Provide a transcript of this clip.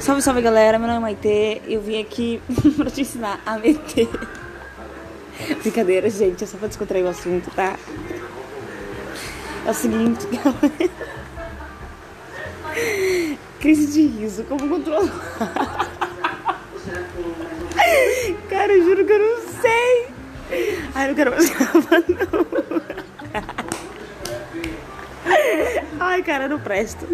Salve, salve galera, meu nome é Maitê. Eu vim aqui pra te ensinar a meter. Brincadeira, gente, é só pra descontrair o assunto, tá? É o seguinte, galera. Crise de riso, como controlar? Cara, eu juro que eu não sei. Ai, não quero mais gravar, não. Ai, cara, eu não presto.